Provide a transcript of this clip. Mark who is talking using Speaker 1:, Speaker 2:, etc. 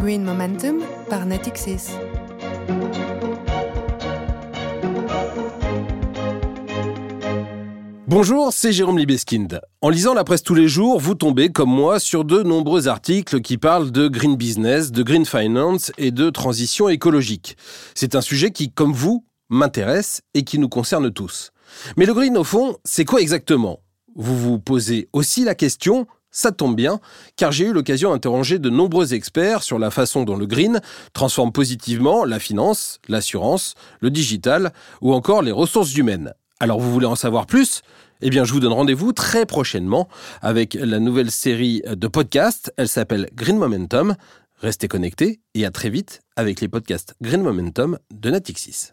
Speaker 1: Green Momentum par Natixis.
Speaker 2: Bonjour, c'est Jérôme Libeskind. En lisant la presse tous les jours, vous tombez, comme moi, sur de nombreux articles qui parlent de green business, de green finance et de transition écologique. C'est un sujet qui, comme vous, m'intéresse et qui nous concerne tous. Mais le green, au fond, c'est quoi exactement? Vous vous posez aussi la question ça tombe bien, car j'ai eu l'occasion d'interroger de nombreux experts sur la façon dont le green transforme positivement la finance, l'assurance, le digital ou encore les ressources humaines. Alors vous voulez en savoir plus? Eh bien je vous donne rendez-vous très prochainement avec la nouvelle série de podcasts. Elle s'appelle Green Momentum. Restez connectés et à très vite avec les podcasts Green Momentum de Natixis.